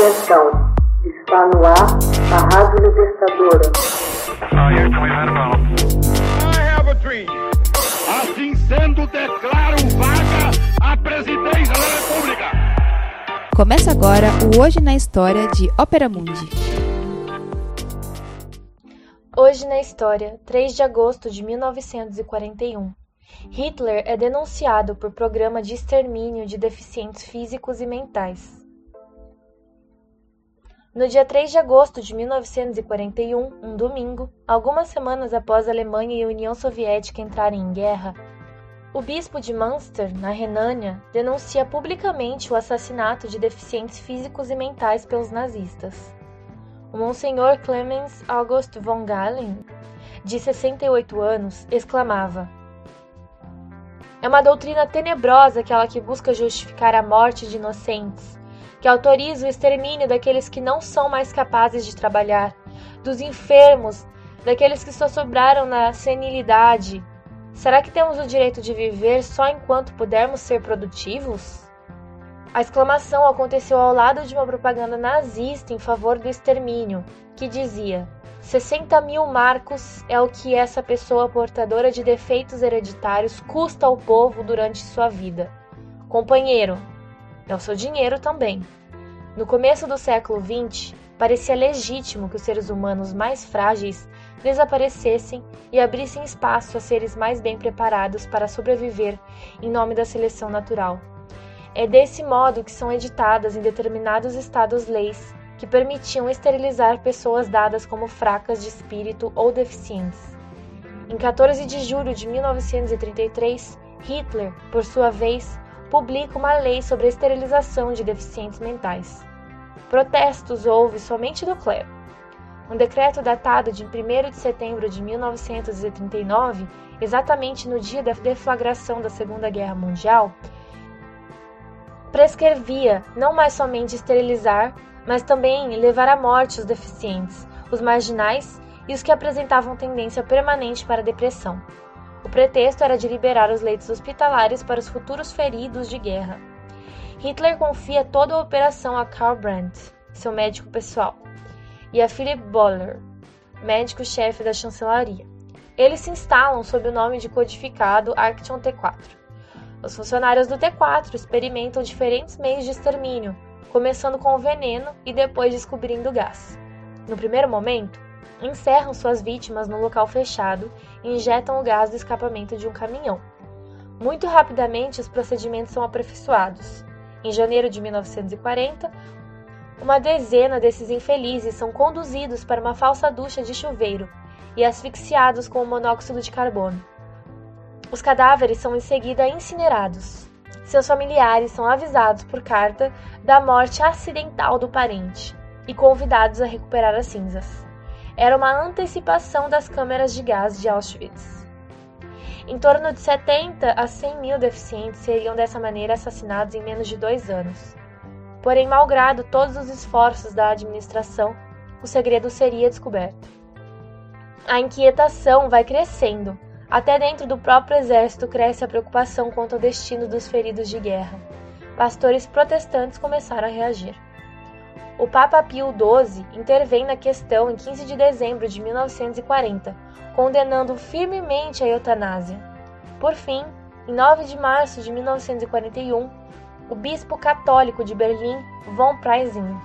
Atenção, está no ar a Rádio Libertadora. Assim sendo, declaro vaga a presidência da República. Começa agora o Hoje na História de Ópera Mundi. Hoje na História, 3 de agosto de 1941. Hitler é denunciado por programa de extermínio de deficientes físicos e mentais. No dia 3 de agosto de 1941, um domingo, algumas semanas após a Alemanha e a União Soviética entrarem em guerra, o bispo de Münster, na Renânia, denuncia publicamente o assassinato de deficientes físicos e mentais pelos nazistas. O Monsenhor Clemens August von Galen, de 68 anos, exclamava: É uma doutrina tenebrosa aquela que busca justificar a morte de inocentes que autoriza o extermínio daqueles que não são mais capazes de trabalhar, dos enfermos, daqueles que só sobraram na senilidade. Será que temos o direito de viver só enquanto pudermos ser produtivos? A exclamação aconteceu ao lado de uma propaganda nazista em favor do extermínio, que dizia: 60 mil marcos é o que essa pessoa portadora de defeitos hereditários custa ao povo durante sua vida. Companheiro, é o seu dinheiro também. No começo do século XX, parecia legítimo que os seres humanos mais frágeis desaparecessem e abrissem espaço a seres mais bem preparados para sobreviver em nome da seleção natural. É desse modo que são editadas em determinados estados leis que permitiam esterilizar pessoas dadas como fracas de espírito ou deficientes. Em 14 de julho de 1933, Hitler, por sua vez, publica uma lei sobre a esterilização de deficientes mentais. Protestos houve somente do clero. Um decreto datado de 1 de setembro de 1939, exatamente no dia da deflagração da Segunda Guerra Mundial, prescrevia não mais somente esterilizar, mas também levar à morte os deficientes, os marginais e os que apresentavam tendência permanente para a depressão. O pretexto era de liberar os leitos hospitalares para os futuros feridos de guerra. Hitler confia toda a operação a Karl Brandt, seu médico pessoal, e a Philip Boller, médico-chefe da chancelaria. Eles se instalam sob o nome de codificado Action T4. Os funcionários do T4 experimentam diferentes meios de extermínio, começando com o veneno e depois descobrindo o gás. No primeiro momento, encerram suas vítimas no local fechado e injetam o gás do escapamento de um caminhão. Muito rapidamente, os procedimentos são aperfeiçoados. Em janeiro de 1940, uma dezena desses infelizes são conduzidos para uma falsa ducha de chuveiro e asfixiados com o monóxido de carbono. Os cadáveres são em seguida incinerados. Seus familiares são avisados por carta da morte acidental do parente e convidados a recuperar as cinzas era uma antecipação das câmeras de gás de Auschwitz. Em torno de 70 a 100 mil deficientes seriam dessa maneira assassinados em menos de dois anos. Porém, malgrado todos os esforços da administração, o segredo seria descoberto. A inquietação vai crescendo. Até dentro do próprio exército cresce a preocupação quanto ao destino dos feridos de guerra. Pastores protestantes começaram a reagir. O Papa Pio XII intervém na questão em 15 de dezembro de 1940, condenando firmemente a eutanásia. Por fim, em 9 de março de 1941, o bispo católico de Berlim, von Preysing,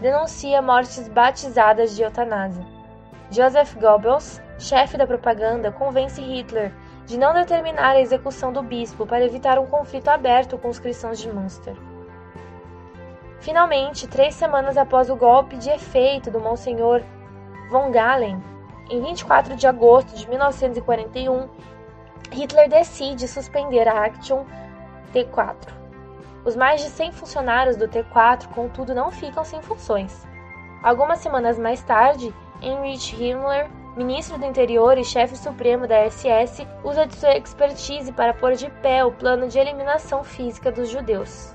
denuncia mortes batizadas de eutanásia. Joseph Goebbels, chefe da propaganda, convence Hitler de não determinar a execução do bispo para evitar um conflito aberto com os cristãos de Münster. Finalmente, três semanas após o golpe de efeito do Monsenhor von Galen, em 24 de agosto de 1941, Hitler decide suspender a Action T4. Os mais de 100 funcionários do T4, contudo, não ficam sem funções. Algumas semanas mais tarde, Heinrich Himmler, ministro do Interior e chefe supremo da SS, usa de sua expertise para pôr de pé o plano de eliminação física dos judeus.